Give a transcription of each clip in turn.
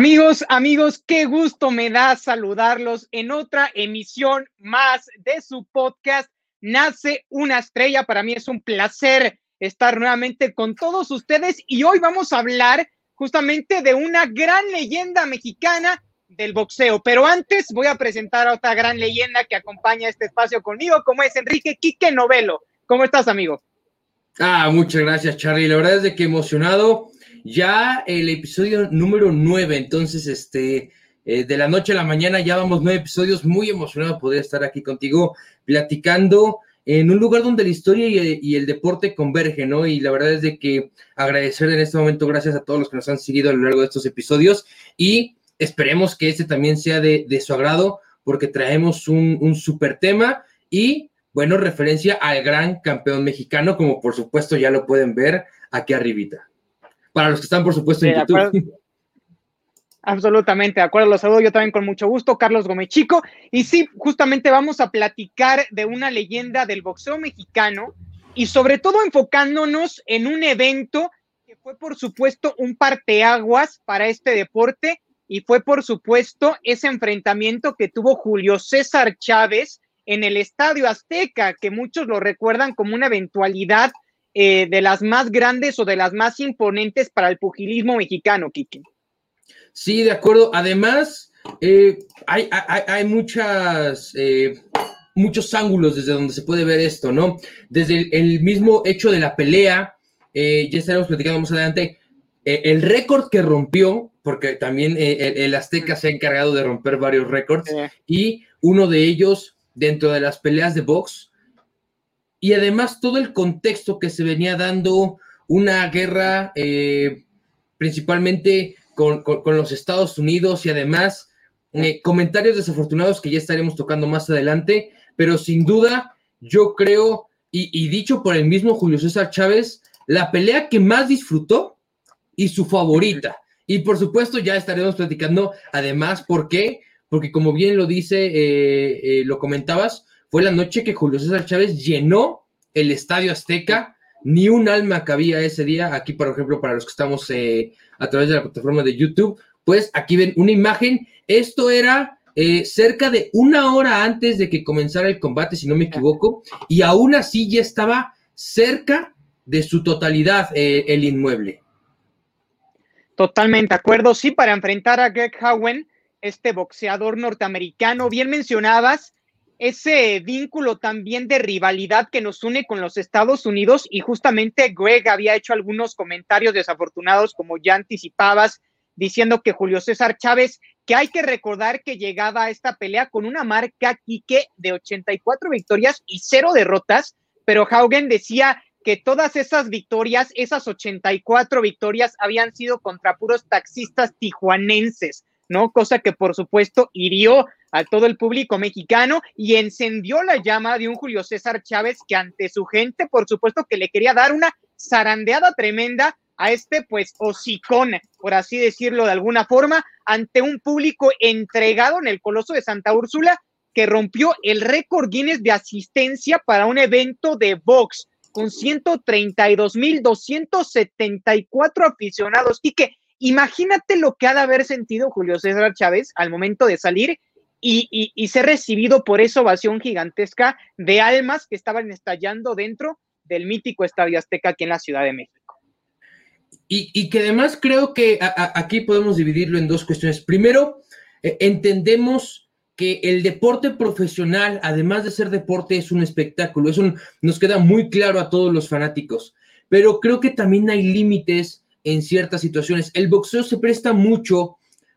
Amigos, amigos, qué gusto me da saludarlos en otra emisión más de su podcast. Nace una estrella. Para mí es un placer estar nuevamente con todos ustedes y hoy vamos a hablar justamente de una gran leyenda mexicana del boxeo. Pero antes voy a presentar a otra gran leyenda que acompaña este espacio conmigo, como es Enrique Quique Novelo. ¿Cómo estás, amigo? Ah, muchas gracias, Charlie. La verdad es de que emocionado ya el episodio número 9, entonces, este, eh, de la noche a la mañana ya vamos nueve episodios, muy emocionado de poder estar aquí contigo platicando en un lugar donde la historia y, el deporte convergen, ¿no? Y la verdad es de que agradecer en este momento, gracias a todos los que nos han seguido a lo largo de estos episodios y esperemos que este también sea de, su agrado porque traemos un, un super tema y, bueno, referencia al gran campeón mexicano, como por supuesto ya lo pueden ver aquí arribita. Para los que están, por supuesto, en YouTube. Absolutamente, de acuerdo, los saludo yo también con mucho gusto, Carlos Gómez Chico. Y sí, justamente vamos a platicar de una leyenda del boxeo mexicano y sobre todo enfocándonos en un evento que fue, por supuesto, un parteaguas para este deporte y fue, por supuesto, ese enfrentamiento que tuvo Julio César Chávez en el Estadio Azteca, que muchos lo recuerdan como una eventualidad eh, de las más grandes o de las más imponentes para el pugilismo mexicano, Kiki. Sí, de acuerdo. Además, eh, hay, hay, muchas, eh, muchos ángulos desde donde se puede ver esto, ¿no? Desde el, mismo hecho de la pelea, ya estaremos platicando más adelante, el récord que rompió, porque también el, Azteca se ha encargado de romper varios récords, y uno de ellos dentro de las peleas de box y además todo el contexto que se venía dando una guerra eh, principalmente con, los Estados Unidos y además eh, comentarios desafortunados que ya estaremos tocando más adelante, pero sin duda yo creo, y, dicho por el mismo Julio César Chávez, la pelea que más disfrutó y su favorita. Y por supuesto ya estaremos platicando además, ¿por qué? Porque como bien lo dice, eh, lo comentabas, fue la noche que Julio César Chávez llenó el Estadio Azteca. Ni un alma cabía ese día. Aquí, por ejemplo, para los que estamos eh, a través de la plataforma de YouTube, pues aquí ven una imagen. Esto era eh, cerca de una hora antes de que comenzara el combate, si no me equivoco, y aún así ya estaba cerca de su totalidad eh, el inmueble. Totalmente de acuerdo. Sí, para enfrentar a Greg Howen, este boxeador norteamericano, bien mencionabas, ese vínculo también de rivalidad que nos une con los Estados Unidos y justamente Greg había hecho algunos comentarios desafortunados como ya anticipabas diciendo que Julio César Chávez que hay que recordar que llegaba a esta pelea con una marca Quique de 84 victorias y cero derrotas, pero Haugen decía que todas esas victorias, esas 84 victorias habían sido contra puros taxistas tijuanenses, ¿no? Cosa que por supuesto hirió a todo el público mexicano y encendió la llama de un Julio César Chávez que ante su gente, por supuesto, que le quería dar una zarandeada tremenda a este, pues, hocicón, por así decirlo de alguna forma, ante un público entregado en el Coloso de Santa Úrsula que rompió el récord Guinness de asistencia para un evento de box con 132.274 aficionados. Y que imagínate lo que ha de haber sentido Julio César Chávez al momento de salir y, y, ser recibido por esa ovación gigantesca de almas que estaban estallando dentro del mítico Estadio Azteca aquí en la Ciudad de México. Y, que además creo que aquí podemos dividirlo en dos cuestiones. Primero, eh, entendemos que el deporte profesional, además de ser deporte, es un espectáculo. Eso nos queda muy claro a todos los fanáticos. Pero creo que también hay límites en ciertas situaciones. El boxeo se presta mucho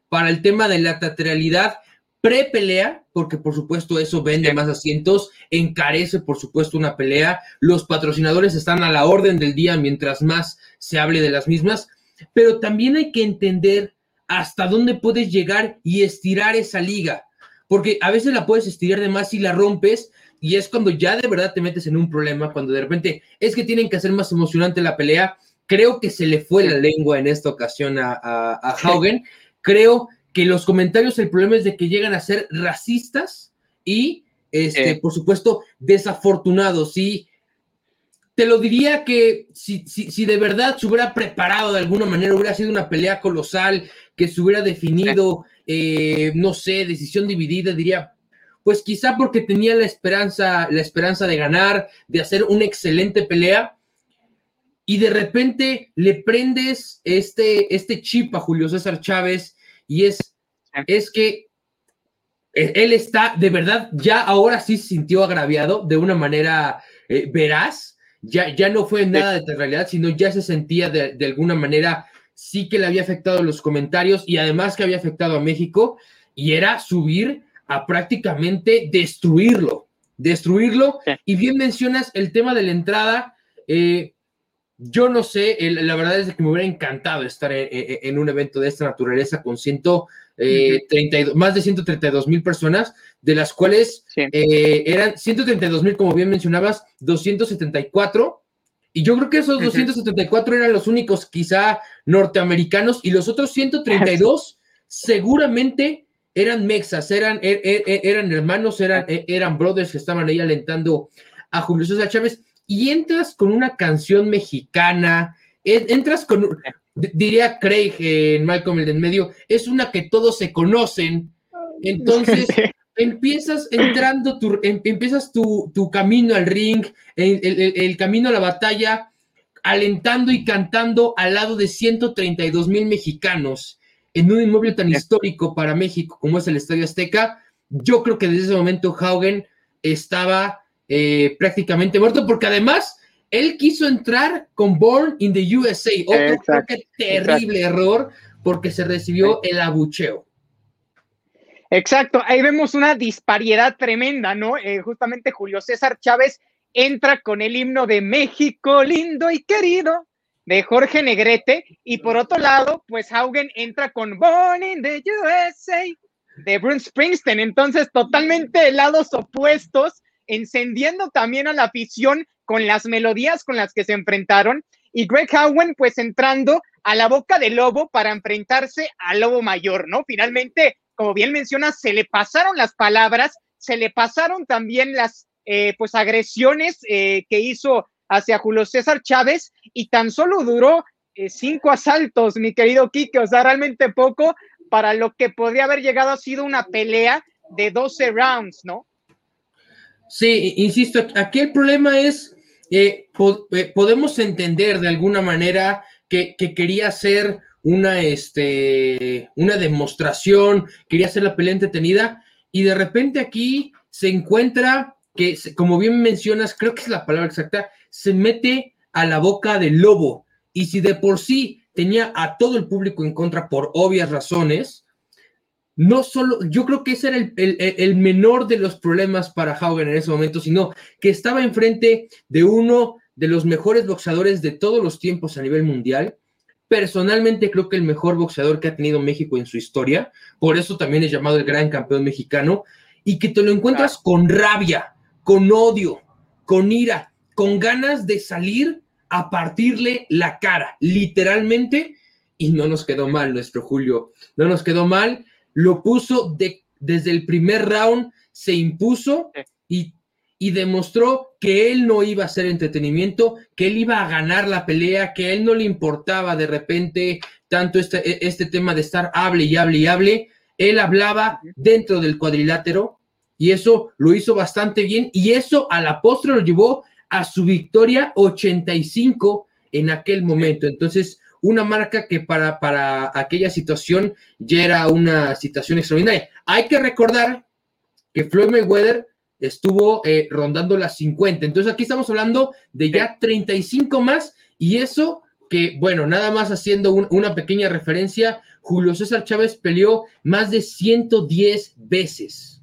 para el tema de la teatralidad pre-pelea, porque por supuesto eso vende más asientos, encarece por supuesto una pelea, los patrocinadores están a la orden del día mientras más se hable de las mismas, pero también hay que entender hasta dónde puedes llegar y estirar esa liga, porque a veces la puedes estirar de más y la rompes, y es cuando ya de verdad te metes en un problema, cuando de repente es que tienen que hacer más emocionante la pelea. Creo que se le fue la lengua en esta ocasión a, a, Haugen. Creo que los comentarios, el problema es de que llegan a ser racistas y, este, por supuesto, desafortunados. Y te lo diría que si, si, de verdad se hubiera preparado de alguna manera, hubiera sido una pelea colosal, que se hubiera definido, eh, no sé, decisión dividida, diría, pues quizá porque tenía la esperanza, la esperanza de ganar, de hacer una excelente pelea, y de repente le prendes este, este chip a Julio César Chávez, y es, es que él está, de verdad, ya ahora sí se sintió agraviado de una manera eh, veraz, ya, ya no fue nada de realidad, sino ya se sentía de, de, alguna manera, sí que le había afectado los comentarios y además que había afectado a México, y era subir a prácticamente destruirlo, destruirlo. Y bien mencionas el tema de la entrada, eh, yo no sé, la verdad es que me hubiera encantado estar en, un evento de esta naturaleza con 132, eh, más de 132 mil personas, de las cuales eh, eran 132 mil, como bien mencionabas, 274. Y yo creo que esos 274 eran los únicos quizá norteamericanos y los otros 132 seguramente eran mexas, eran, er, er, er, eran hermanos, eran, eran brothers que estaban ahí alentando a Julio César Chávez y entras con una canción mexicana, entras con, diría Craig en Malcolm el en medio, es una que todos se conocen, entonces empiezas entrando, tu, em, empiezas tu, camino al ring, el, camino a la batalla, alentando y cantando al lado de 132 mil mexicanos en un inmueble tan histórico para México como es el Estadio Azteca. Yo creo que desde ese momento Haugen estaba eh, prácticamente muerto, porque además él quiso entrar con Born in the USA, otro terrible error, porque se recibió el abucheo. Exacto, ahí vemos una disparidad tremenda, ¿no? Eh, justamente Julio César Chávez entra con el himno de México lindo y querido de Jorge Negrete y por otro lado, pues Haugen entra con Born in the USA de Bruce Springsteen, entonces totalmente lados opuestos encendiendo también a la afición con las melodías con las que se enfrentaron. Y Greg Howen, pues entrando a la boca del lobo para enfrentarse al lobo mayor, ¿no? Finalmente, como bien mencionas, se le pasaron las palabras, se le pasaron también las, eh, pues, agresiones eh, que hizo hacia Julio César Chávez y tan solo duró eh, cinco asaltos, mi querido Quique, o sea, realmente poco para lo que podría haber llegado a sido una pelea de 12 rounds, ¿no? Sí, insisto, aquí el problema es, eh, eh, podemos entender de alguna manera que, quería hacer una, este, una demostración, quería hacer la pelea entretenida, y de repente aquí se encuentra que, como bien mencionas, creo que es la palabra exacta, se mete a la boca del lobo. Y si de por sí tenía a todo el público en contra por obvias razones, no solo, yo creo que ese era el, menor de los problemas para Haugen en ese momento, sino que estaba enfrente de uno de los mejores boxeadores de todos los tiempos a nivel mundial. Personalmente creo que el mejor boxeador que ha tenido México en su historia, por eso también es llamado el gran campeón mexicano, y que te lo encuentras con rabia, con odio, con ira, con ganas de salir a partirle la cara, literalmente, y no nos quedó mal nuestro Julio, no nos quedó mal lo puso de, desde el primer round, se impuso y, y, demostró que él no iba a hacer entretenimiento, que él iba a ganar la pelea, que a él no le importaba de repente tanto este, e, este tema de estar hable y hable y hable. Él hablaba dentro del cuadrilátero y eso lo hizo bastante bien y eso a la postre lo llevó a su victoria 85 en aquel momento. Entonces, una marca que para, para aquella situación ya era una situación extraordinaria. Hay que recordar que Floyd Mayweather estuvo eh, rondando las 50. Entonces aquí estamos hablando de ya 35 más y eso que, bueno, nada más haciendo una pequeña referencia, Julio César Chávez peleó más de 110 veces.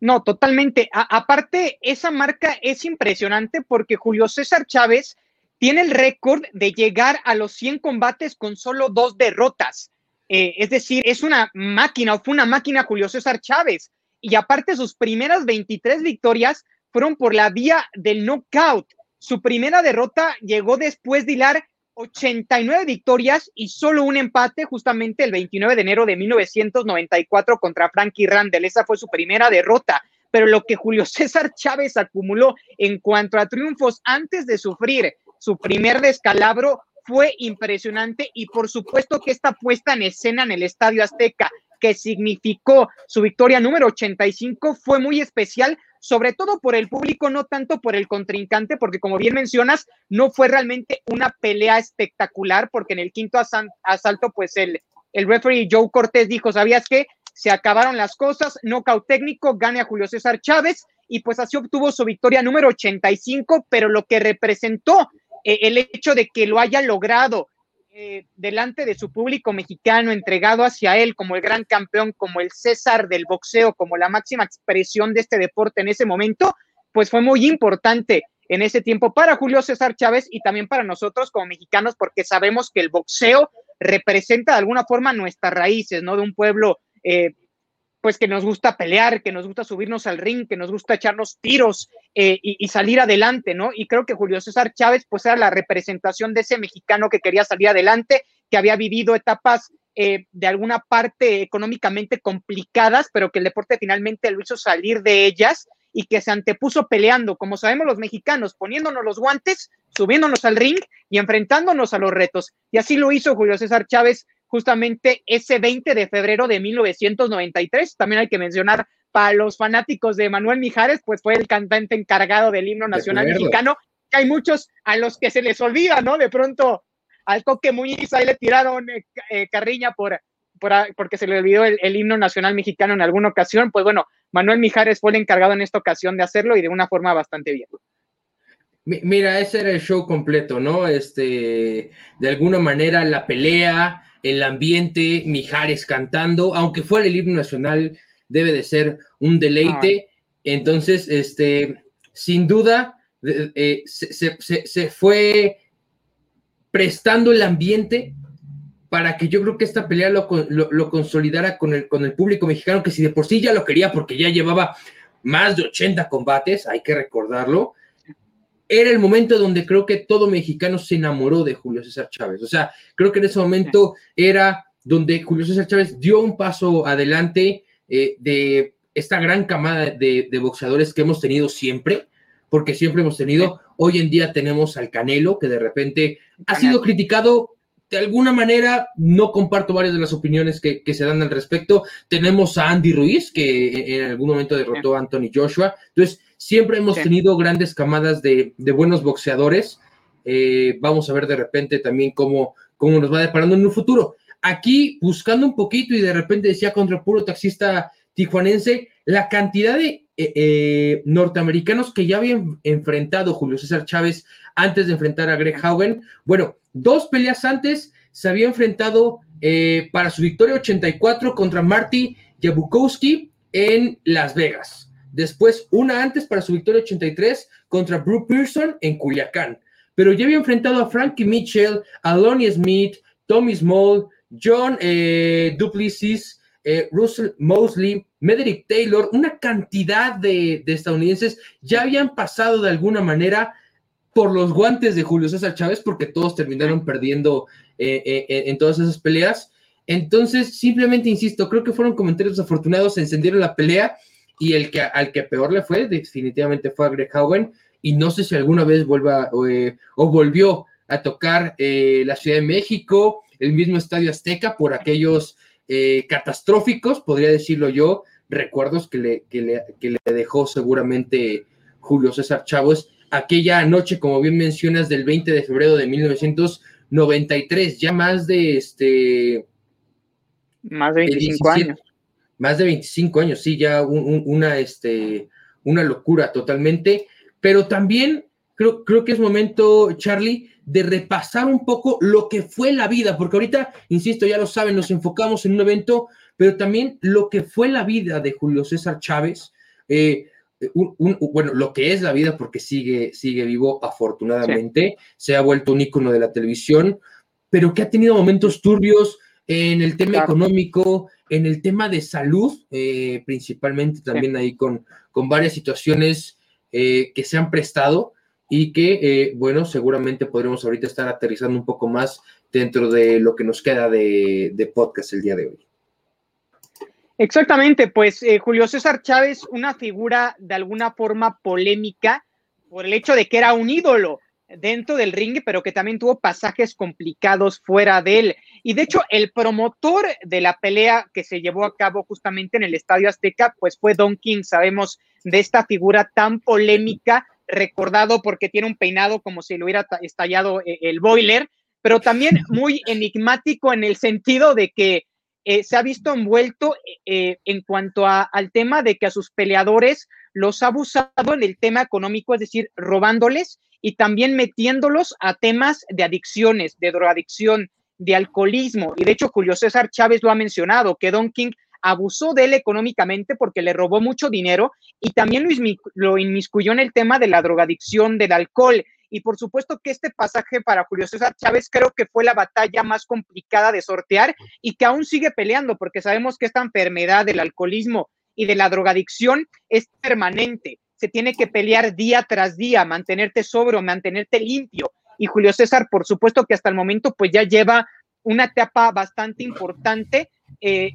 No, totalmente. aparte, esa marca es impresionante porque Julio César Chávez tiene el récord de llegar a los 100 combates con solo dos derrotas. Eh, es decir, es una máquina, o fue una máquina Julio César Chávez. Y aparte, sus primeras 23 victorias fueron por la vía del knockout. Su primera derrota llegó después de hilar 89 victorias y solo un empate justamente el 29 de enero de 1994 contra Frankie Randall. Esa fue su primera derrota. pero lo que Julio César Chávez acumuló en cuanto a triunfos antes de sufrir su primer descalabro fue impresionante y por supuesto que esta puesta en escena en el Estadio Azteca que significó su victoria número 85 fue muy especial, sobre todo por el público, no tanto por el contrincante, porque como bien mencionas, no fue realmente una pelea espectacular, porque en el quinto asalto, pues el, el referee Joe Cortés dijo, ¿sabías qué? Se acabaron las cosas, nocaut técnico, gane a Julio César Chávez, y pues así obtuvo su victoria número 85, pero lo que representó eh, el hecho de que lo haya logrado eh, delante de su público mexicano, entregado hacia él como el gran campeón, como el César del boxeo, como la máxima expresión de este deporte en ese momento, pues fue muy importante en ese tiempo para Julio César Chávez y también para nosotros como mexicanos, porque sabemos que el boxeo representa de alguna forma nuestras raíces, ¿no? De un pueblo eh, pues que nos gusta pelear, que nos gusta subirnos al ring, que nos gusta echarnos tiros eh, y, salir adelante, ¿no? Y creo que Julio César Chávez, pues era la representación de ese mexicano que quería salir adelante, que había vivido etapas eh, de alguna parte económicamente complicadas, pero que el deporte finalmente lo hizo salir de ellas y que se antepuso peleando, como sabemos los mexicanos, poniéndonos los guantes, subiéndonos al ring y enfrentándonos a los retos. Y así lo hizo Julio César Chávez justamente ese 20 de febrero de 1993. También hay que mencionar para los fanáticos de Manuel Mijares, pues fue el cantante encargado del himno nacional mexicano. Que hay muchos a los que se les olvida, ¿no? De pronto al Coque Muñiz ahí le tiraron eh, eh, carriña por, porque se le olvidó el, el, himno nacional mexicano en alguna ocasión. Pues bueno, Manuel Mijares fue el encargado en esta ocasión de hacerlo y de una forma bastante bien. Mira, ese era el show completo, ¿no? Este, de alguna manera la pelea, el ambiente, Mijares cantando, aunque fuera el himno nacional, debe de ser un deleite. Entonces, este, sin duda, eh, se, fue prestando el ambiente para que yo creo que esta pelea lo, lo, consolidara con el, con el público mexicano, que si de por sí ya lo quería porque ya llevaba más de 80 combates, hay que recordarlo, era el momento donde creo que todo mexicano se enamoró de Julio César Chávez. O sea, creo que en ese momento era donde Julio César Chávez dio un paso adelante eh, de esta gran camada de, boxeadores que hemos tenido siempre, porque siempre hemos tenido, hoy en día tenemos al Canelo, que de repente ha sido criticado de alguna manera, no comparto varias de las opiniones que, se dan al respecto. Tenemos a Andy Ruiz, que en algún momento derrotó a Anthony Joshua. Entonces, Siempre hemos tenido grandes camadas de, buenos boxeadores. Eh, vamos a ver de repente también cómo, cómo nos va deparando en un futuro. Aquí, buscando un poquito y de repente decía contra puro taxista tijuanense, la cantidad de eh, eh, norteamericanos que ya habían enfrentado Julio César Chávez antes de enfrentar a Greg Haugen. Bueno, dos peleas antes se había enfrentado para su victoria 84 contra Marty Jabukowski en Las Vegas. Después, una antes para su victoria 83 contra Brooke Pearson en Culiacán. Pero ya había enfrentado a Frankie Mitchell, a Lonnie Smith, Tommy Small, John eh, eh, Russell Mosley, Mederick Taylor, una cantidad de, estadounidenses ya habían pasado de alguna manera por los guantes de Julio César Chávez, porque todos terminaron perdiendo eh, en todas esas peleas. Entonces, simplemente insisto, creo que fueron comentarios desafortunados, se encendieron la pelea y el que al que peor le fue definitivamente fue a Greg y no sé si alguna vez vuelva eh, o volvió a tocar eh, la Ciudad de México, el mismo Estadio Azteca por aquellos eh, catastróficos, podría decirlo yo, recuerdos que le, que le, que le dejó seguramente Julio César Chávez aquella noche, como bien mencionas, del 20 de febrero de 1993, ya más de este... Más de 25 años más de 25 años, sí, ya una, este, una locura totalmente, pero también creo, creo que es momento, Charlie, de repasar un poco lo que fue la vida, porque ahorita, insisto, ya lo saben, nos enfocamos en un evento, pero también lo que fue la vida de Julio César Chávez, eh, bueno, lo que es la vida, porque sigue, sigue vivo afortunadamente, se ha vuelto un ícono de la televisión, pero que ha tenido momentos turbios en el tema económico, en el tema de salud, eh, principalmente también ahí con, con varias situaciones eh, que se han prestado y que, eh, bueno, seguramente podremos ahorita estar aterrizando un poco más dentro de lo que nos queda de, podcast el día de hoy. Exactamente, pues Julio César Chávez, una figura de alguna forma polémica por el hecho de que era un ídolo dentro del ring, pero que también tuvo pasajes complicados fuera de él. Y de hecho, el promotor de la pelea que se llevó a cabo justamente en el Estadio Azteca, pues fue Don King. Sabemos de esta figura tan polémica, recordado porque tiene un peinado como si le hubiera estallado eh, el boiler, pero también muy enigmático en el sentido de que eh, se ha visto envuelto eh, en cuanto al tema de que a sus peleadores los ha abusado en el tema económico, es decir, robándoles y también metiéndolos a temas de adicciones, de drogadicción, de alcoholismo. Y de hecho, Julio César Chávez lo ha mencionado, que Don King abusó de él económicamente porque le robó mucho dinero y también lo inmiscuyó en el tema de la drogadicción, del alcohol. Y por supuesto que este pasaje para Julio César Chávez creo que fue la batalla más complicada de sortear y que aún sigue peleando porque sabemos que esta enfermedad del alcoholismo y de la drogadicción es permanente se tiene que pelear día tras día, mantenerte sobrio, mantenerte limpio. Y Julio César, por supuesto que hasta el momento, pues ya lleva una etapa bastante importante eh,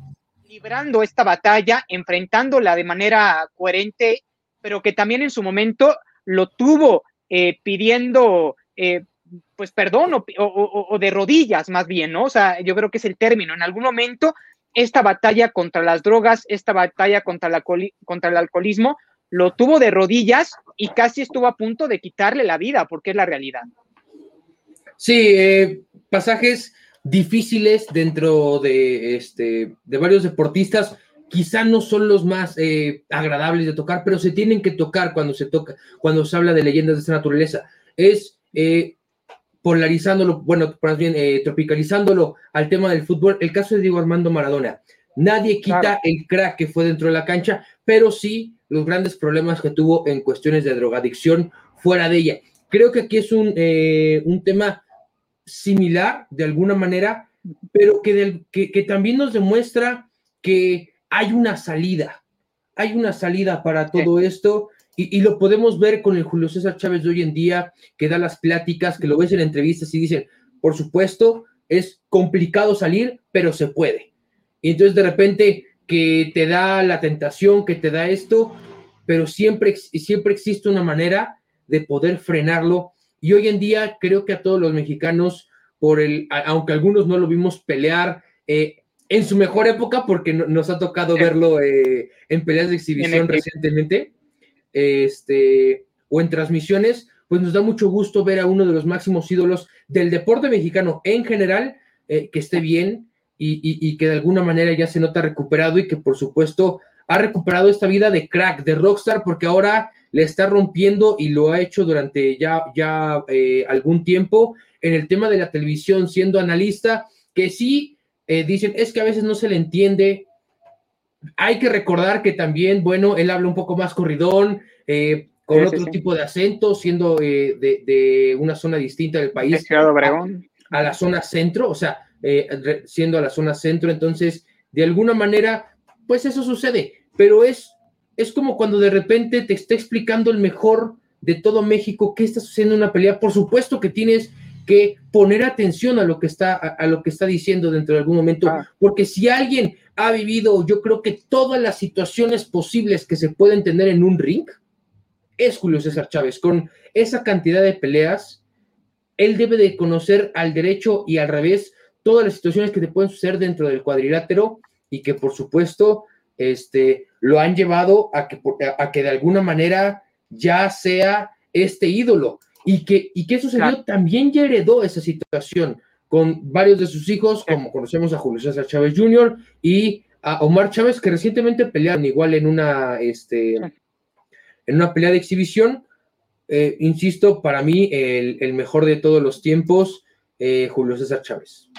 librando esta batalla, enfrentándola de manera coherente, pero que también en su momento lo tuvo eh, pidiendo, eh, pues perdón, o, de rodillas más bien, ¿no? O sea, yo creo que es el término. En algún momento, esta batalla contra las drogas, esta batalla contra, la, contra el alcoholismo, lo tuvo de rodillas y casi estuvo a punto de quitarle la vida, porque es la realidad. Sí, eh, pasajes difíciles dentro de, este, de varios deportistas. Quizá no son los más eh, agradables de tocar, pero se tienen que tocar cuando se toca, cuando se habla de leyendas de esta naturaleza. Es eh, polarizándolo, bueno, más bien tropicalizándolo al tema del fútbol. El caso de Diego Armando Maradona. Nadie quita el crack que fue dentro de la cancha, pero sí los grandes problemas que tuvo en cuestiones de drogadicción fuera de ella. Creo que aquí es un, eh, un tema similar de alguna manera, pero que, que, también nos demuestra que hay una salida, hay una salida para todo esto y, lo podemos ver con el Julio César Chávez de hoy en día, que da las pláticas, que lo ves en entrevistas y dicen, por supuesto, es complicado salir, pero se puede. Y entonces de repente que te da la tentación, que te da esto, pero siempre, siempre existe una manera de poder frenarlo. Y hoy en día creo que a todos los mexicanos, por el, aunque algunos no lo vimos pelear eh, en su mejor época, porque nos ha tocado verlo eh, en peleas de exhibición recientemente, este, o en transmisiones, pues nos da mucho gusto ver a uno de los máximos ídolos del deporte mexicano en general, eh, que esté bien, y, que de alguna manera ya se nota recuperado y que por supuesto ha recuperado esta vida de crack, de rockstar, porque ahora le está rompiendo y lo ha hecho durante ya, ya eh, algún tiempo en el tema de la televisión, siendo analista, que sí eh, dicen, es que a veces no se le entiende. Hay que recordar que también, bueno, él habla un poco más corridón, eh, con otro tipo de acento, siendo de, una zona distinta del país. a la zona centro, o sea, eh, siendo a la zona centro. Entonces, de alguna manera, pues eso sucede, pero es, es como cuando de repente te está explicando el mejor de todo México qué está sucediendo en una pelea. Por supuesto que tienes que poner atención a lo que está, a, lo que está diciendo dentro de algún momento, porque si alguien ha vivido, yo creo que todas las situaciones posibles que se pueden tener en un ring, es Julio César Chávez, con esa cantidad de peleas, él debe de conocer al derecho y al revés todas las situaciones que te pueden suceder dentro del cuadrilátero y que por supuesto este, lo han llevado a que, a que de alguna manera ya sea este ídolo. ¿Y que, y qué sucedió? También ya heredó esa situación con varios de sus hijos, como conocemos a Julio César Chávez Jr. y a Omar Chávez, que recientemente pelearon igual en una, este, en una pelea de exhibición. Eh, insisto, para mí el, el, mejor de todos los tiempos, eh, Julio César Chávez.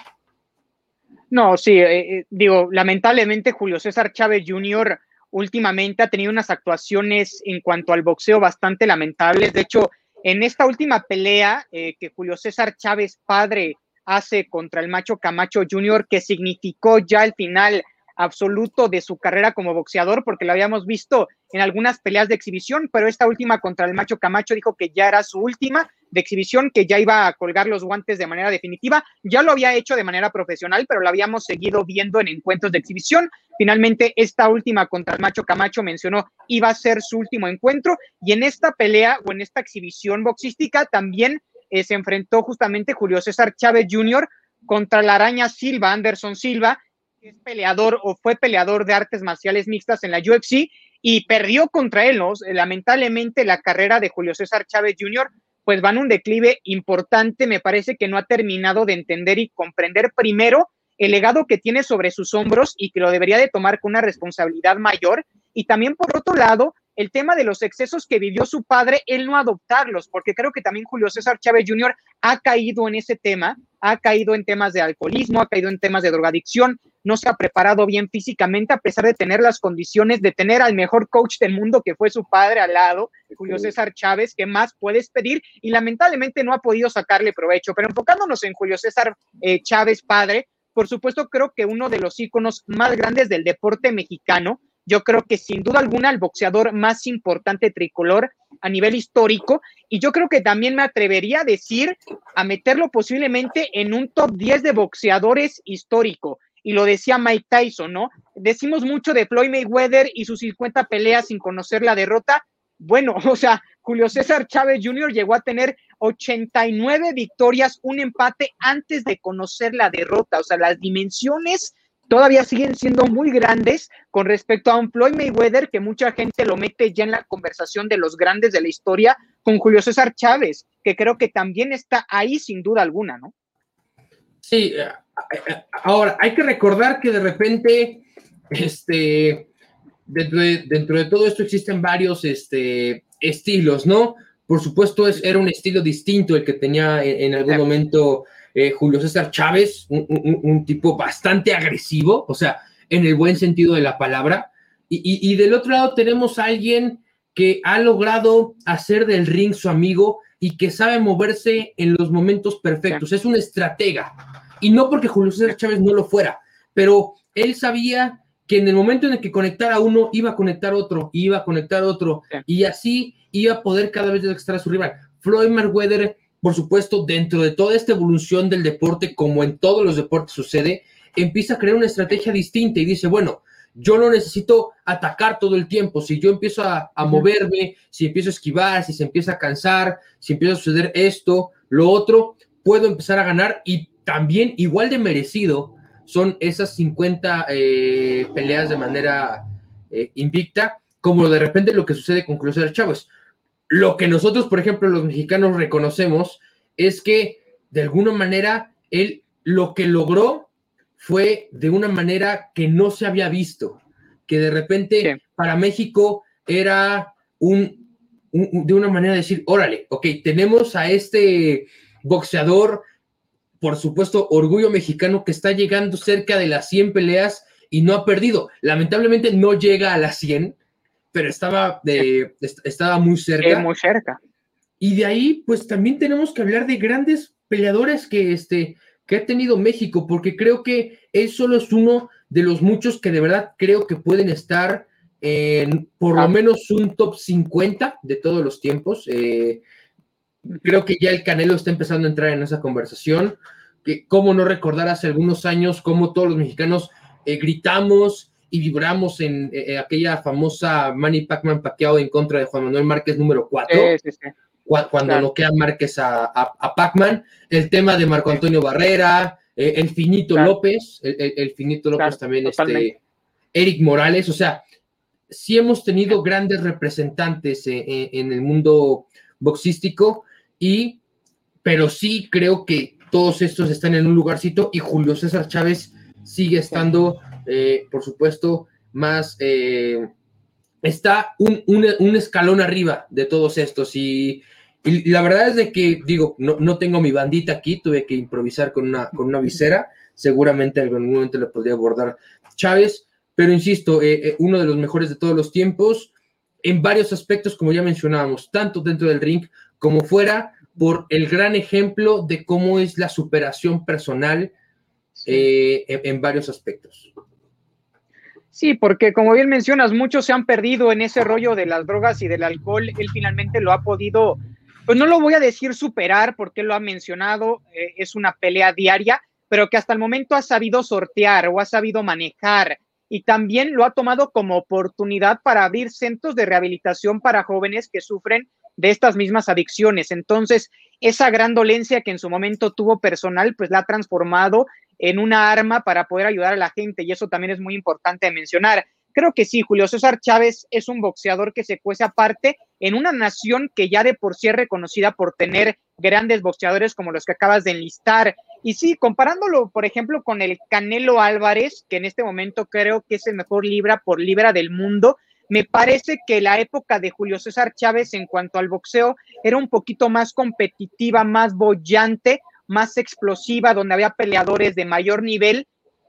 No, sí, eh, eh, digo, lamentablemente Julio César Chávez Jr. últimamente ha tenido unas actuaciones en cuanto al boxeo bastante lamentables. De hecho, en esta última pelea eh, que Julio César Chávez padre hace contra el macho Camacho Jr., que significó ya el final absoluto de su carrera como boxeador, porque lo habíamos visto en algunas peleas de exhibición, pero esta última contra el macho Camacho dijo que ya era su última, de exhibición que ya iba a colgar los guantes de manera definitiva. Ya lo había hecho de manera profesional, pero lo habíamos seguido viendo en encuentros de exhibición. Finalmente, esta última contra el Macho Camacho mencionó iba a ser su último encuentro y en esta pelea o en esta exhibición boxística también eh, se enfrentó justamente Julio César Chávez Jr. contra la araña Silva, Anderson Silva, que es peleador o fue peleador de artes marciales mixtas en la UFC y perdió contra él. Lamentablemente la carrera de Julio César Chávez Jr. pues va en un declive importante. Me parece que no ha terminado de entender y comprender primero el legado que tiene sobre sus hombros y que lo debería de tomar con una responsabilidad mayor. Y también, por otro lado, el tema de los excesos que vivió su padre, él no adoptarlos, porque creo que también Julio César Chávez Jr. ha caído en ese tema, ha caído en temas de alcoholismo, ha caído en temas de drogadicción, no se ha preparado bien físicamente a pesar de tener las condiciones de tener al mejor coach del mundo que fue su padre al lado, Julio César Chávez, ¿qué más puedes pedir? Y lamentablemente no ha podido sacarle provecho, pero enfocándonos en Julio César eh, Chávez padre, por supuesto, creo que uno de los íconos más grandes del deporte mexicano, yo creo que sin duda alguna el boxeador más importante tricolor a nivel histórico, y yo creo que también me atrevería a decir, a meterlo posiblemente en un top 10 de boxeadores histórico. Y lo decía Mike Tyson, ¿no? Decimos mucho de Floyd Mayweather y sus 50 peleas sin conocer la derrota. Bueno, o sea, Julio César Chávez Jr. llegó a tener 89 victorias, un empate antes de conocer la derrota. O sea, las dimensiones todavía siguen siendo muy grandes con respecto a un Floyd Mayweather que mucha gente lo mete ya en la conversación de los grandes de la historia con Julio César Chávez, que creo que también está ahí sin duda alguna, ¿no? Sí, eh, eh, ahora hay que recordar que de repente, este, dentro de, dentro de todo esto existen varios este, estilos, ¿no? Por supuesto, es, era un estilo distinto el que tenía en, algún momento eh, Julio César Chávez, un, tipo bastante agresivo, o sea, en el buen sentido de la palabra. Y, del otro lado tenemos a alguien que ha logrado hacer del ring su amigo y que sabe moverse en los momentos perfectos. Es un estratega. Y no porque Julio César Chávez no lo fuera, pero él sabía que en el momento en el que conectara uno, iba a conectar otro, iba a conectar otro, y así iba a poder cada vez extraer a su rival. Floyd Mayweather, por supuesto, dentro de toda esta evolución del deporte, como en todos los deportes sucede, empieza a crear una estrategia distinta y dice, bueno, yo no necesito atacar todo el tiempo. Si yo empiezo a, moverme, si empiezo a esquivar, si se empieza a cansar, si empieza a suceder esto, lo otro, puedo empezar a ganar y también igual de merecido son esas 50 eh, peleas de manera eh, invicta, como de repente lo que sucede con Cruz Chávez. Lo que nosotros, por ejemplo, los mexicanos reconocemos es que de alguna manera él lo que logró fue de una manera que no se había visto, que de repente para México era un, de una manera de decir, órale, ok, tenemos a este boxeador por supuesto, orgullo mexicano que está llegando cerca de las 100 peleas y no ha perdido. Lamentablemente no llega a las 100, pero estaba, de, estaba muy cerca. muy cerca. Y de ahí, pues también tenemos que hablar de grandes peleadores que, este, que ha tenido México, porque creo que él solo es uno de los muchos que de verdad creo que pueden estar en por lo ah. menos un top 50 de todos los tiempos. Eh, creo que ya el Canelo está empezando a entrar en esa conversación. Que, ¿Cómo no recordar hace algunos años cómo todos los mexicanos eh, gritamos y vibramos en eh, eh, aquella famosa Manny Pacman paqueado en contra de Juan Manuel Márquez número 4? Cuando no queda Márquez a, a, Pacman, el tema de Marco Antonio Barrera, el Finito López, el, Finito López también, este, Eric Morales, o sea, sí hemos tenido grandes representantes en el mundo boxístico y, pero sí creo que todos estos están en un lugarcito y Julio César Chávez sigue estando, eh, por supuesto, más, eh, está un, escalón arriba de todos estos. Y, la verdad es de que, digo, no, tengo mi bandita aquí, tuve que improvisar con una, con una visera, seguramente en algún momento le podría abordar Chávez, pero insisto, eh, uno de los mejores de todos los tiempos, en varios aspectos, como ya mencionábamos, tanto dentro del ring como fuera, por el gran ejemplo de cómo es la superación personal eh, en, varios aspectos. Sí, porque como bien mencionas, muchos se han perdido en ese rollo de las drogas y del alcohol. Él finalmente lo ha podido pues no lo voy a decir superar porque lo ha mencionado, eh, es una pelea diaria, pero que hasta el momento ha sabido sortear o ha sabido manejar y también lo ha tomado como oportunidad para abrir centros de rehabilitación para jóvenes que sufren de estas mismas adicciones. Entonces, esa gran dolencia que en su momento tuvo personal, pues la ha transformado en una arma para poder ayudar a la gente y eso también es muy importante mencionar. Creo que sí, Julio César Chávez es un boxeador que se cuece aparte en una nación que ya de por sí es reconocida por tener grandes boxeadores como los que acabas de enlistar. Y sí, comparándolo, por ejemplo, con el Canelo Álvarez, que en este momento creo que es el mejor libra por libra del mundo, me parece que la época de Julio César Chávez en cuanto al boxeo era un poquito más competitiva, más bollante, más explosiva, donde había peleadores de mayor nivel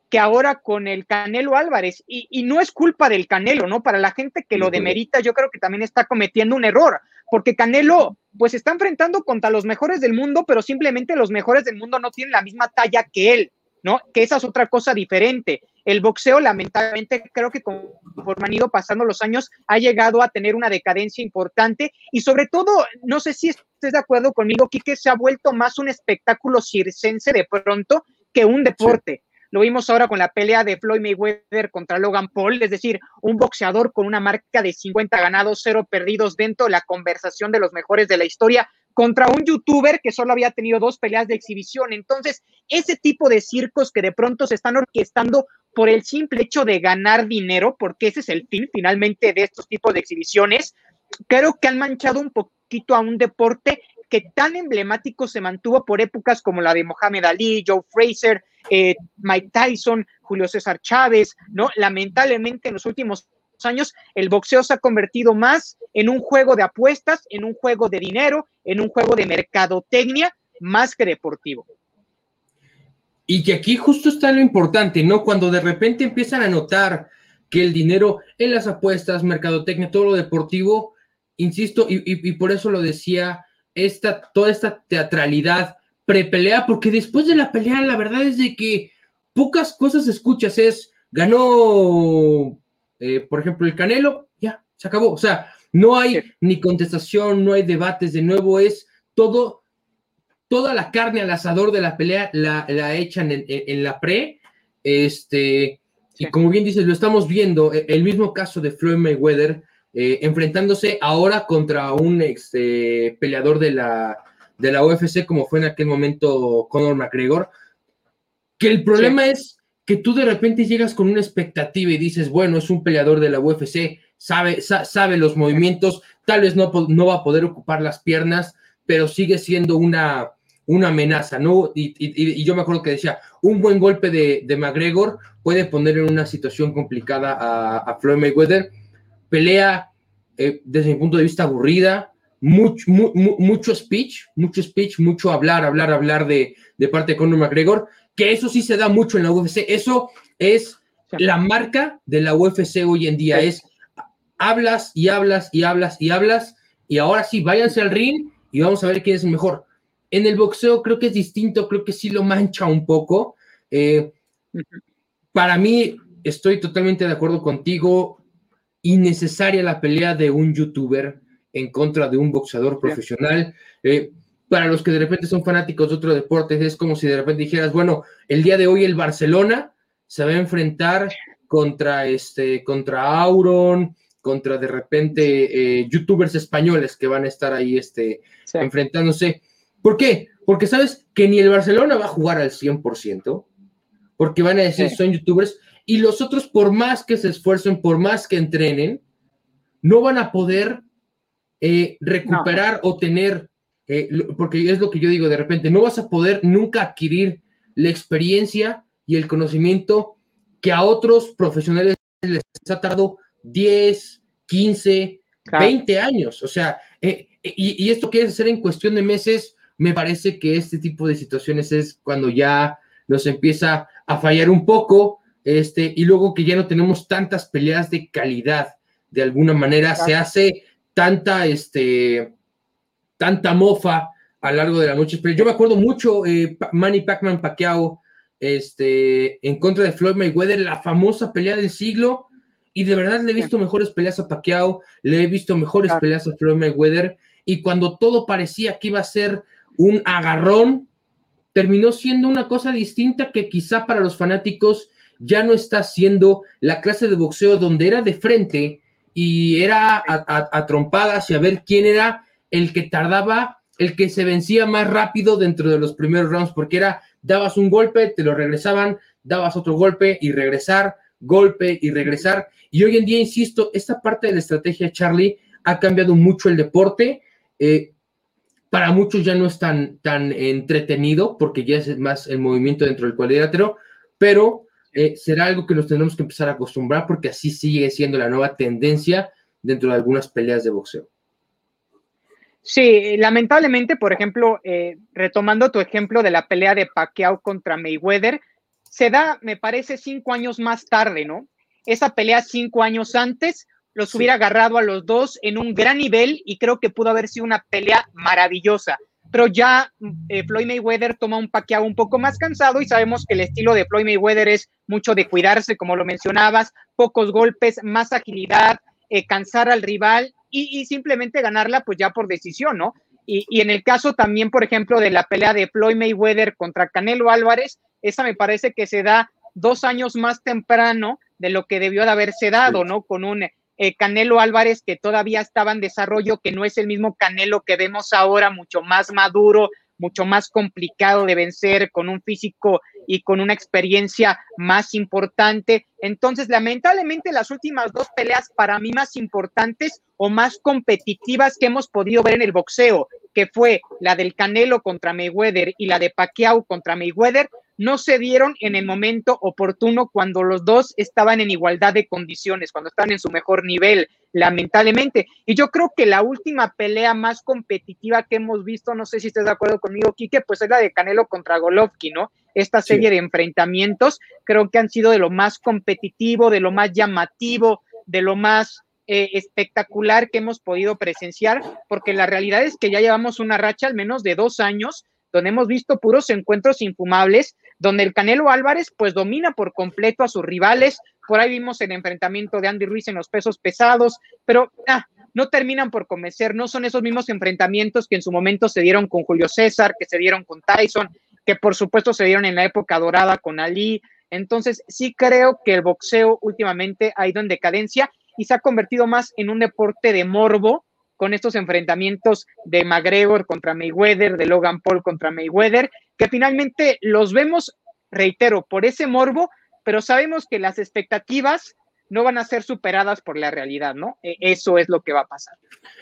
que ahora con el Canelo Álvarez. Y, no es culpa del Canelo, ¿no? Para la gente que lo demerita, yo creo que también está cometiendo un error, porque Canelo, pues está enfrentando contra los mejores del mundo, pero simplemente los mejores del mundo no tienen la misma talla que él, ¿no? Que esa es otra cosa diferente. El boxeo, lamentablemente, creo que conforme han ido pasando los años, ha llegado a tener una decadencia importante y sobre todo, no sé si estés de acuerdo conmigo, Quique, se ha vuelto más un espectáculo circense de pronto que un deporte. Lo vimos ahora con la pelea de Floyd Mayweather contra Logan Paul, es decir, un boxeador con una marca de 50 ganados, cero perdidos dentro de la conversación de los mejores de la historia contra un youtuber que solo había tenido dos peleas de exhibición. Entonces, ese tipo de circos que de pronto se están orquestando por el simple hecho de ganar dinero, porque ese es el fin finalmente de estos tipos de exhibiciones, creo que han manchado un poquito a un deporte que tan emblemático se mantuvo por épocas como la de Mohamed Ali, Joe Fraser, eh, Mike Tyson, Julio César Chávez, ¿no? Lamentablemente en los últimos años el boxeo se ha convertido más en un juego de apuestas, en un juego de dinero, en un juego de mercadotecnia, más que deportivo. Y que aquí justo está lo importante, ¿no? Cuando de repente empiezan a notar que el dinero en las apuestas, mercadotecnia, todo lo deportivo, insisto, y por eso lo decía esta, toda esta teatralidad prepelea, porque después de la pelea, la verdad es de que pocas cosas escuchas. Es, ganó, eh, por ejemplo, el Canelo, ya, se acabó. O sea, no hay ni contestación, no hay debates, de nuevo es todo, toda la carne al asador de la pelea la, la echan en, la pre. Este, y como bien dices, lo estamos viendo, e, el mismo caso de Floyd Mayweather, eh, enfrentándose ahora contra un ex eh, peleador de la, de la UFC, como fue en aquel momento Conor McGregor, que el problema es que tú de repente llegas con una expectativa y dices, bueno, es un peleador de la UFC, sabe, sabe los movimientos, tal vez no, no va a poder ocupar las piernas, pero sigue siendo una, una amenaza, ¿no? Y, yo me acuerdo que decía, un buen golpe de, de McGregor puede poner en una situación complicada a, a Floyd Mayweather, pelea eh, desde mi punto de vista aburrida, mucho, mucho speech, mucho speech, mucho hablar, hablar, hablar de, de parte de Conor McGregor, que eso sí se da mucho en la UFC, eso es la marca de la UFC hoy en día, es hablas y hablas y hablas y hablas, y ahora sí, váyanse al ring y vamos a ver quién es el mejor. En el boxeo creo que es distinto, creo que sí lo mancha un poco. Eh, para mí, estoy totalmente de acuerdo contigo innecesaria la pelea de un youtuber en contra de un boxeador profesional. Eh, para los que de repente son fanáticos de otro deporte, es como si de repente dijeras, bueno, el día de hoy el Barcelona se va a enfrentar contra este, contra Auron, contra de repente eh, youtubers españoles que van a estar ahí este, enfrentándose. ¿Por qué? Porque sabes que ni el Barcelona va a jugar al 100%, porque van a decir, son youtubers, y los otros, por más que se esfuercen, por más que entrenen, no van a poder eh, recuperar o tener, eh, porque es lo que yo digo de repente, no vas a poder nunca adquirir la experiencia y el conocimiento que a otros profesionales les ha tardado 10, 15, 20 años. O sea, eh, y, y, esto quiere ser en cuestión de meses, me parece que este tipo de situaciones es cuando ya nos empieza a fallar un poco este, y luego que ya no tenemos tantas peleas de calidad, de alguna manera se hace tanta, este, tanta mofa a lo largo de la noche. Pero yo me acuerdo mucho, eh, Manny Pacman Pacquiao, este, en contra de Floyd Mayweather, la famosa pelea del siglo, y de verdad le he visto mejores peleas a Pacquiao, le he visto mejores peleas a Floyd Mayweather, y cuando todo parecía que iba a ser un agarrón, terminó siendo una cosa distinta que quizá para los fanáticos ya no está siendo la clase de boxeo donde era de frente y era a, trompadas y a ver quién era el que tardaba, el que se vencía más rápido dentro de los primeros rounds, porque era, dabas un golpe, te lo regresaban, dabas otro golpe y regresar, golpe y regresar. Y hoy en día, insisto, esta parte de la estrategia, Charlie, ha cambiado mucho el deporte. Eh, para muchos ya no es tan, tan entretenido porque ya es más el movimiento dentro del cuadrilátero, pero eh, será algo que nos tenemos que empezar a acostumbrar porque así sigue siendo la nueva tendencia dentro de algunas peleas de boxeo. Sí, lamentablemente, por ejemplo, eh, retomando tu ejemplo de la pelea de Pacquiao contra Mayweather, se da, me parece, cinco años más tarde, ¿no? Esa pelea cinco años antes los hubiera agarrado a los dos en un gran nivel y creo que pudo haber sido una pelea maravillosa. Pero ya eh, Floyd Mayweather toma un paqueado un poco más cansado y sabemos que el estilo de Floyd Mayweather es mucho de cuidarse, como lo mencionabas, pocos golpes, más agilidad, eh, cansar al rival y, simplemente ganarla pues ya por decisión, ¿no? Y, y, en el caso también, por ejemplo, de la pelea de Floyd Mayweather contra Canelo Álvarez, esa me parece que se da dos años más temprano de lo que debió de haberse dado, ¿no? Con un eh, Canelo Álvarez que todavía estaba en desarrollo, que no es el mismo Canelo que vemos ahora, mucho más maduro, mucho más complicado de vencer, con un físico y con una experiencia más importante. Entonces, lamentablemente, las últimas dos peleas para mí más importantes o más competitivas que hemos podido ver en el boxeo, que fue la del Canelo contra Mayweather y la de Pacquiao contra Mayweather, no se dieron en el momento oportuno cuando los dos estaban en igualdad de condiciones, cuando estaban en su mejor nivel, lamentablemente. Y yo creo que la última pelea más competitiva que hemos visto, no sé si estás de acuerdo conmigo, Quique, pues es la de Canelo contra Golovkin, ¿no? Esta serie de enfrentamientos creo que han sido de lo más competitivo, de lo más llamativo, de lo más eh, espectacular que hemos podido presenciar, porque la realidad es que ya llevamos una racha al menos de dos años donde hemos visto puros encuentros infumables, donde el Canelo Álvarez pues domina por completo a sus rivales. Por ahí vimos el enfrentamiento de Andy Ruiz en los pesos pesados, pero ah, no terminan por convencer, no son esos mismos enfrentamientos que en su momento se dieron con Julio César, que se dieron con Tyson, que por supuesto se dieron en la época dorada con Ali. Entonces sí creo que el boxeo últimamente ha ido en decadencia y se ha convertido más en un deporte de morbo con estos enfrentamientos de McGregor contra Mayweather, de Logan Paul contra Mayweather, que finalmente los vemos, reitero, por ese morbo, pero sabemos que las expectativas no van a ser superadas por la realidad, ¿no? E, eso es lo que va a pasar.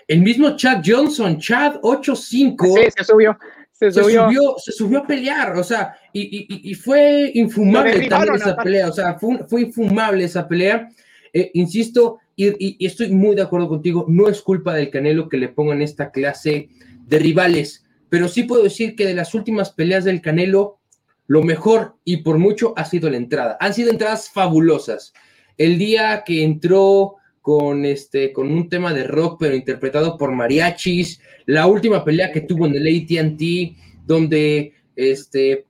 El mismo Chad Johnson, Chad 8-5. Sí, se subió. Se subió. Se subió, a pelear, o sea, y, fue infumable también esa pelea, o sea, fue, infumable esa pelea. Eh, insisto, y, estoy muy de acuerdo contigo, no es culpa del Canelo que le pongan esta clase de rivales, pero sí puedo decir que de las últimas peleas del Canelo, lo mejor y por mucho ha sido la entrada. Han sido entradas fabulosas. El día que entró con este con un tema de rock pero interpretado por mariachis, la última pelea que tuvo en el AT&T donde este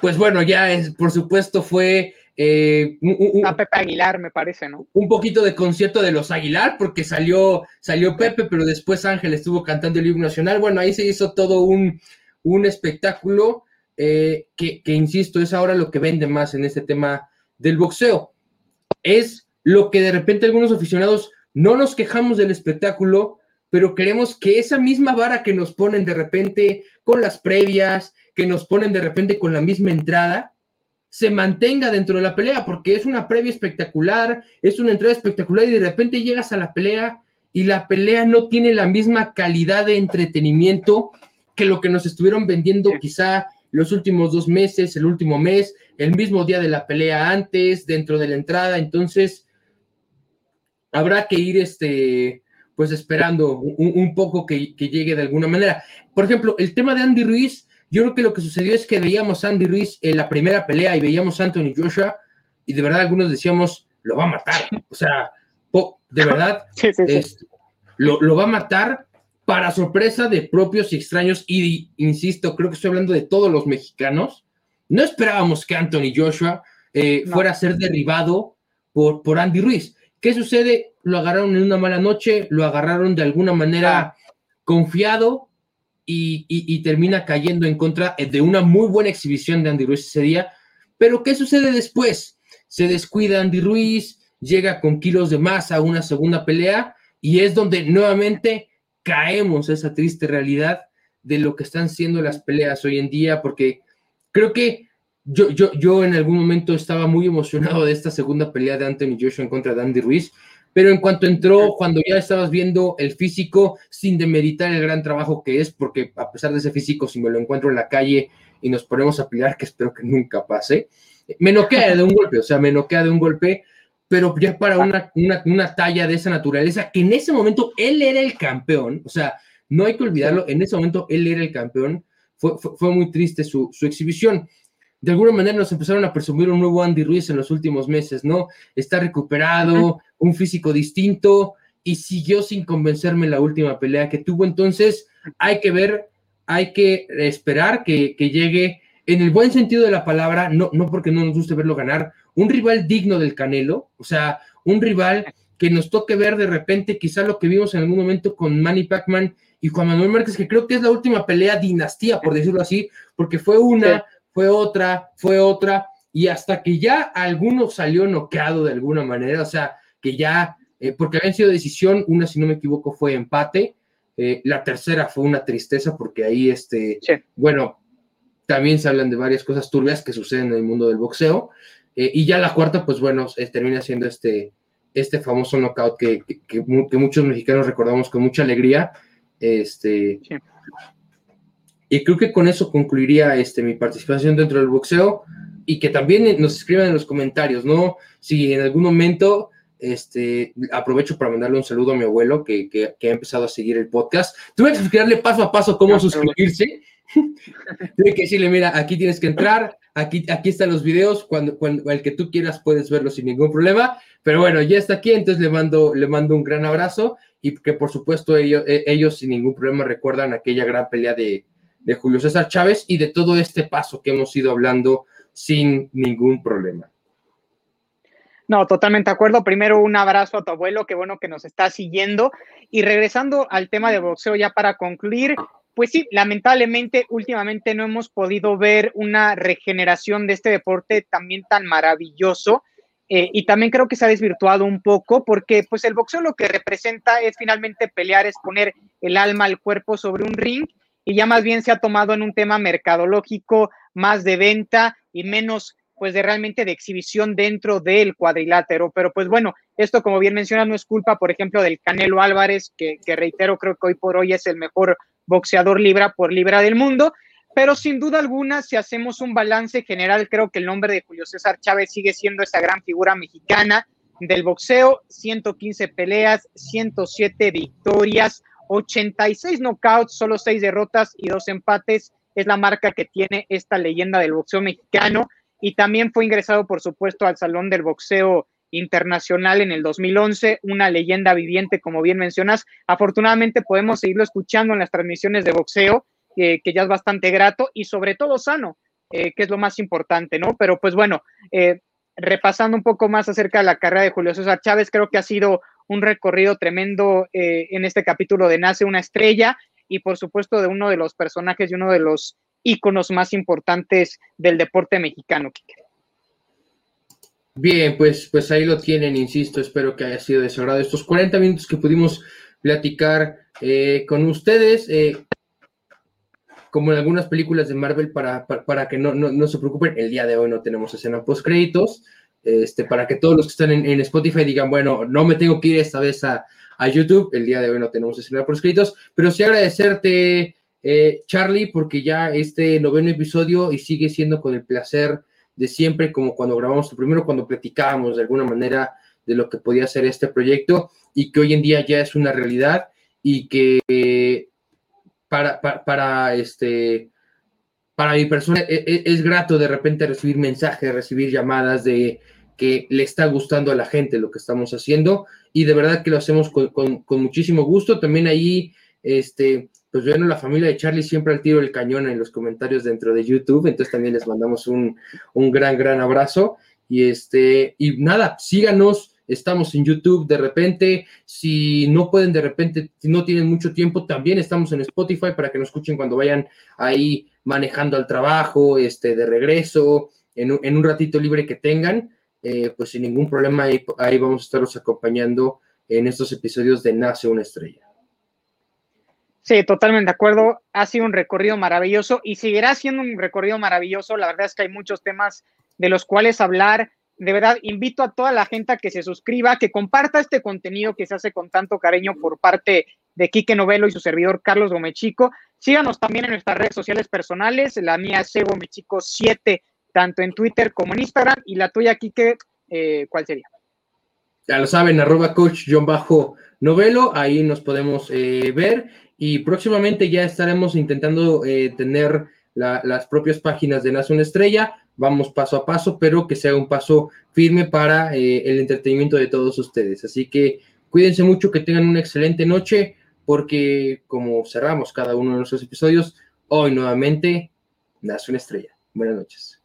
pues bueno, ya es por supuesto fue eh, un, a Pepe Aguilar, me parece, ¿no? Un poquito de concierto de los Aguilar, porque salió, salió Pepe, pero después Ángel estuvo cantando el himno nacional. Bueno, ahí se hizo todo un, un espectáculo eh, que, que, insisto, es ahora lo que vende más en este tema del boxeo. Es lo que de repente algunos aficionados no nos quejamos del espectáculo, pero queremos que esa misma vara que nos ponen de repente con las previas, que nos ponen de repente con la misma entrada, se mantenga dentro de la pelea, porque es una previa espectacular, es una entrada espectacular y de repente llegas a la pelea y la pelea no tiene la misma calidad de entretenimiento que lo que nos estuvieron vendiendo quizá los últimos dos meses, el último mes, el mismo día de la pelea antes, dentro de la entrada, entonces habrá que ir este pues esperando un, poco que, que llegue de alguna manera. Por ejemplo, el tema de Andy Ruiz, yo creo que lo que sucedió es que veíamos a Andy Ruiz en la primera pelea y veíamos a Anthony Joshua y de verdad algunos decíamos, lo va a matar. O sea, de verdad, lo, va a matar para sorpresa de propios y extraños. Y insisto, creo que estoy hablando de todos los mexicanos. No esperábamos que Anthony Joshua eh, fuera a ser derribado por, por Andy Ruiz. ¿Qué sucede? Lo agarraron en una mala noche, lo agarraron de alguna manera confiado y, termina cayendo en contra de una muy buena exhibición de Andy Ruiz ese día. Pero ¿qué sucede después? Se descuida Andy Ruiz, llega con kilos de más a una segunda pelea y es donde nuevamente caemos esa triste realidad de lo que están siendo las peleas hoy en día, porque creo que yo, yo, yo en algún momento estaba muy emocionado de esta segunda pelea de Anthony Joshua en contra de Andy Ruiz, pero en cuanto entró, cuando ya estabas viendo el físico, sin demeritar el gran trabajo que es, porque a pesar de ese físico, si me lo encuentro en la calle y nos ponemos a pelear, que espero que nunca pase, me noquea de un golpe, o sea, me noquea de un golpe, pero ya para una, una, talla de esa naturaleza, que en ese momento él era el campeón, o sea, no hay que olvidarlo, en ese momento él era el campeón, fue, fue, muy triste su, su, exhibición. De alguna manera nos empezaron a presumir un nuevo Andy Ruiz en los últimos meses, ¿no? Está recuperado, un físico distinto y siguió sin convencerme en la última pelea que tuvo. Entonces, hay que ver, hay que esperar que, que llegue en el buen sentido de la palabra, no, no porque no nos guste verlo ganar, un rival digno del Canelo, o sea, un rival que nos toque ver de repente quizá lo que vimos en algún momento con Manny Pacman y Juan Manuel Márquez, que creo que es la última pelea dinastía, por decirlo así, porque fue una, fue otra, fue otra, y hasta que ya alguno salió noqueado de alguna manera, o sea, que ya, eh, porque habían sido decisión, una, si no me equivoco, fue empate, eh, la tercera fue una tristeza porque ahí, este, bueno, también se hablan de varias cosas turbias que suceden en el mundo del boxeo, eh, y ya la cuarta, pues bueno, termina siendo este, este famoso knockout que, que, muchos mexicanos recordamos con mucha alegría. Este, Y creo que con eso concluiría este, mi participación dentro del boxeo y que también nos escriban en los comentarios, ¿no? Si en algún momento, este, aprovecho para mandarle un saludo a mi abuelo que, que, que ha empezado a seguir el podcast. Tuve que explicarle paso a paso cómo suscribirse. Tuve que decirle, mira, aquí tienes que entrar, Aquí, aquí están los videos, cuando, cuando el que tú quieras puedes verlo sin ningún problema. Pero bueno, ya está aquí, entonces le mando, le mando un gran abrazo y que por supuesto ellos, e, ellos sin ningún problema recuerdan aquella gran pelea de, de Julio César Chávez y de todo este paso que hemos ido hablando sin ningún problema. No, totalmente de acuerdo. Primero, un abrazo a tu abuelo, qué bueno que nos está siguiendo. Y regresando al tema de boxeo, ya para concluir, pues sí, lamentablemente últimamente no hemos podido ver una regeneración de este deporte también tan maravilloso. Eh, y también creo que se ha desvirtuado un poco porque pues el boxeo lo que representa es finalmente pelear, es poner el alma al cuerpo sobre un ring y ya más bien se ha tomado en un tema mercadológico, más de venta y menos pues de realmente de exhibición dentro del cuadrilátero. Pero pues bueno, esto como bien mencionas no es culpa, por ejemplo, del Canelo Álvarez, que, reitero creo que hoy por hoy es el mejor boxeador libra por libra del mundo, pero sin duda alguna, si hacemos un balance general, creo que el nombre de Julio César Chávez sigue siendo esa gran figura mexicana del boxeo, 115 peleas, 107 victorias, 86 knockouts, solo 6 derrotas y 2 empates, es la marca que tiene esta leyenda del boxeo mexicano y también fue ingresado, por supuesto, al Salón del Boxeo internacional en el 2011, una leyenda viviente, como bien mencionas. Afortunadamente podemos seguirlo escuchando en las transmisiones de boxeo, que ya es bastante grato y sobre todo sano, eh, que es lo más importante, ¿no? Pero pues bueno, eh, repasando un poco más acerca de la carrera de Julio César Chávez, creo que ha sido un recorrido tremendo eh, en este capítulo de Nace una estrella y por supuesto de uno de los personajes y uno de los íconos más importantes del deporte mexicano. Bien, pues, pues ahí lo tienen, insisto, espero que haya sido de su agrado estos 40 minutos que pudimos platicar eh, con ustedes. Eh, como en algunas películas de Marvel, para, para, que no, no, se preocupen, el día de hoy no tenemos escena post créditos. Este, para que todos los que están en, Spotify digan, bueno, no me tengo que ir esta vez a, YouTube, el día de hoy no tenemos escena post créditos, pero sí agradecerte, eh, Charlie, porque ya este noveno episodio y sigue siendo con el placer de siempre, como cuando grabamos primero, cuando platicábamos de alguna manera de lo que podía ser este proyecto y que hoy en día ya es una realidad y que para, para, este, para mi persona es, e, es, grato de repente recibir mensajes, recibir llamadas de que le está gustando a la gente lo que estamos haciendo y de verdad que lo hacemos con, con, con muchísimo gusto. También ahí, este, pues bueno, la familia de Charlie siempre al tiro del cañón en los comentarios dentro de YouTube, entonces también les mandamos un, gran, gran abrazo. Y este, y nada, síganos, estamos en YouTube de repente, si no pueden de repente, si no tienen mucho tiempo, también estamos en Spotify para que nos escuchen cuando vayan ahí manejando al trabajo, este, de regreso, en un, en un ratito libre que tengan, eh, pues sin ningún problema ahí vamos a estarlos acompañando en estos episodios de Nace una estrella. Sí, totalmente de acuerdo. Ha sido un recorrido maravilloso y seguirá siendo un recorrido maravilloso. La verdad es que hay muchos temas de los cuales hablar de verdad invito a toda la gente a que se suscriba, que comparta este contenido que se hace con tanto cariño por parte de Quique Novelo y su servidor Carlos Gomechico. Síganos también en nuestras redes sociales personales, la mía es Gomechico 7, tanto en Twitter como en Instagram, y la tuya, Quique, eh, ¿cuál sería? Ya lo saben, arroba coach bajo novelo, ahí nos podemos eh, ver y próximamente ya estaremos intentando eh, tener las propias páginas de Nace una Estrella vamos paso a paso, pero que sea un paso firme para eh, el entretenimiento de todos ustedes. Así que cuídense mucho, que tengan una excelente noche, porque como cerramos cada uno de nuestros episodios, hoy nuevamente nace una estrella. Buenas noches.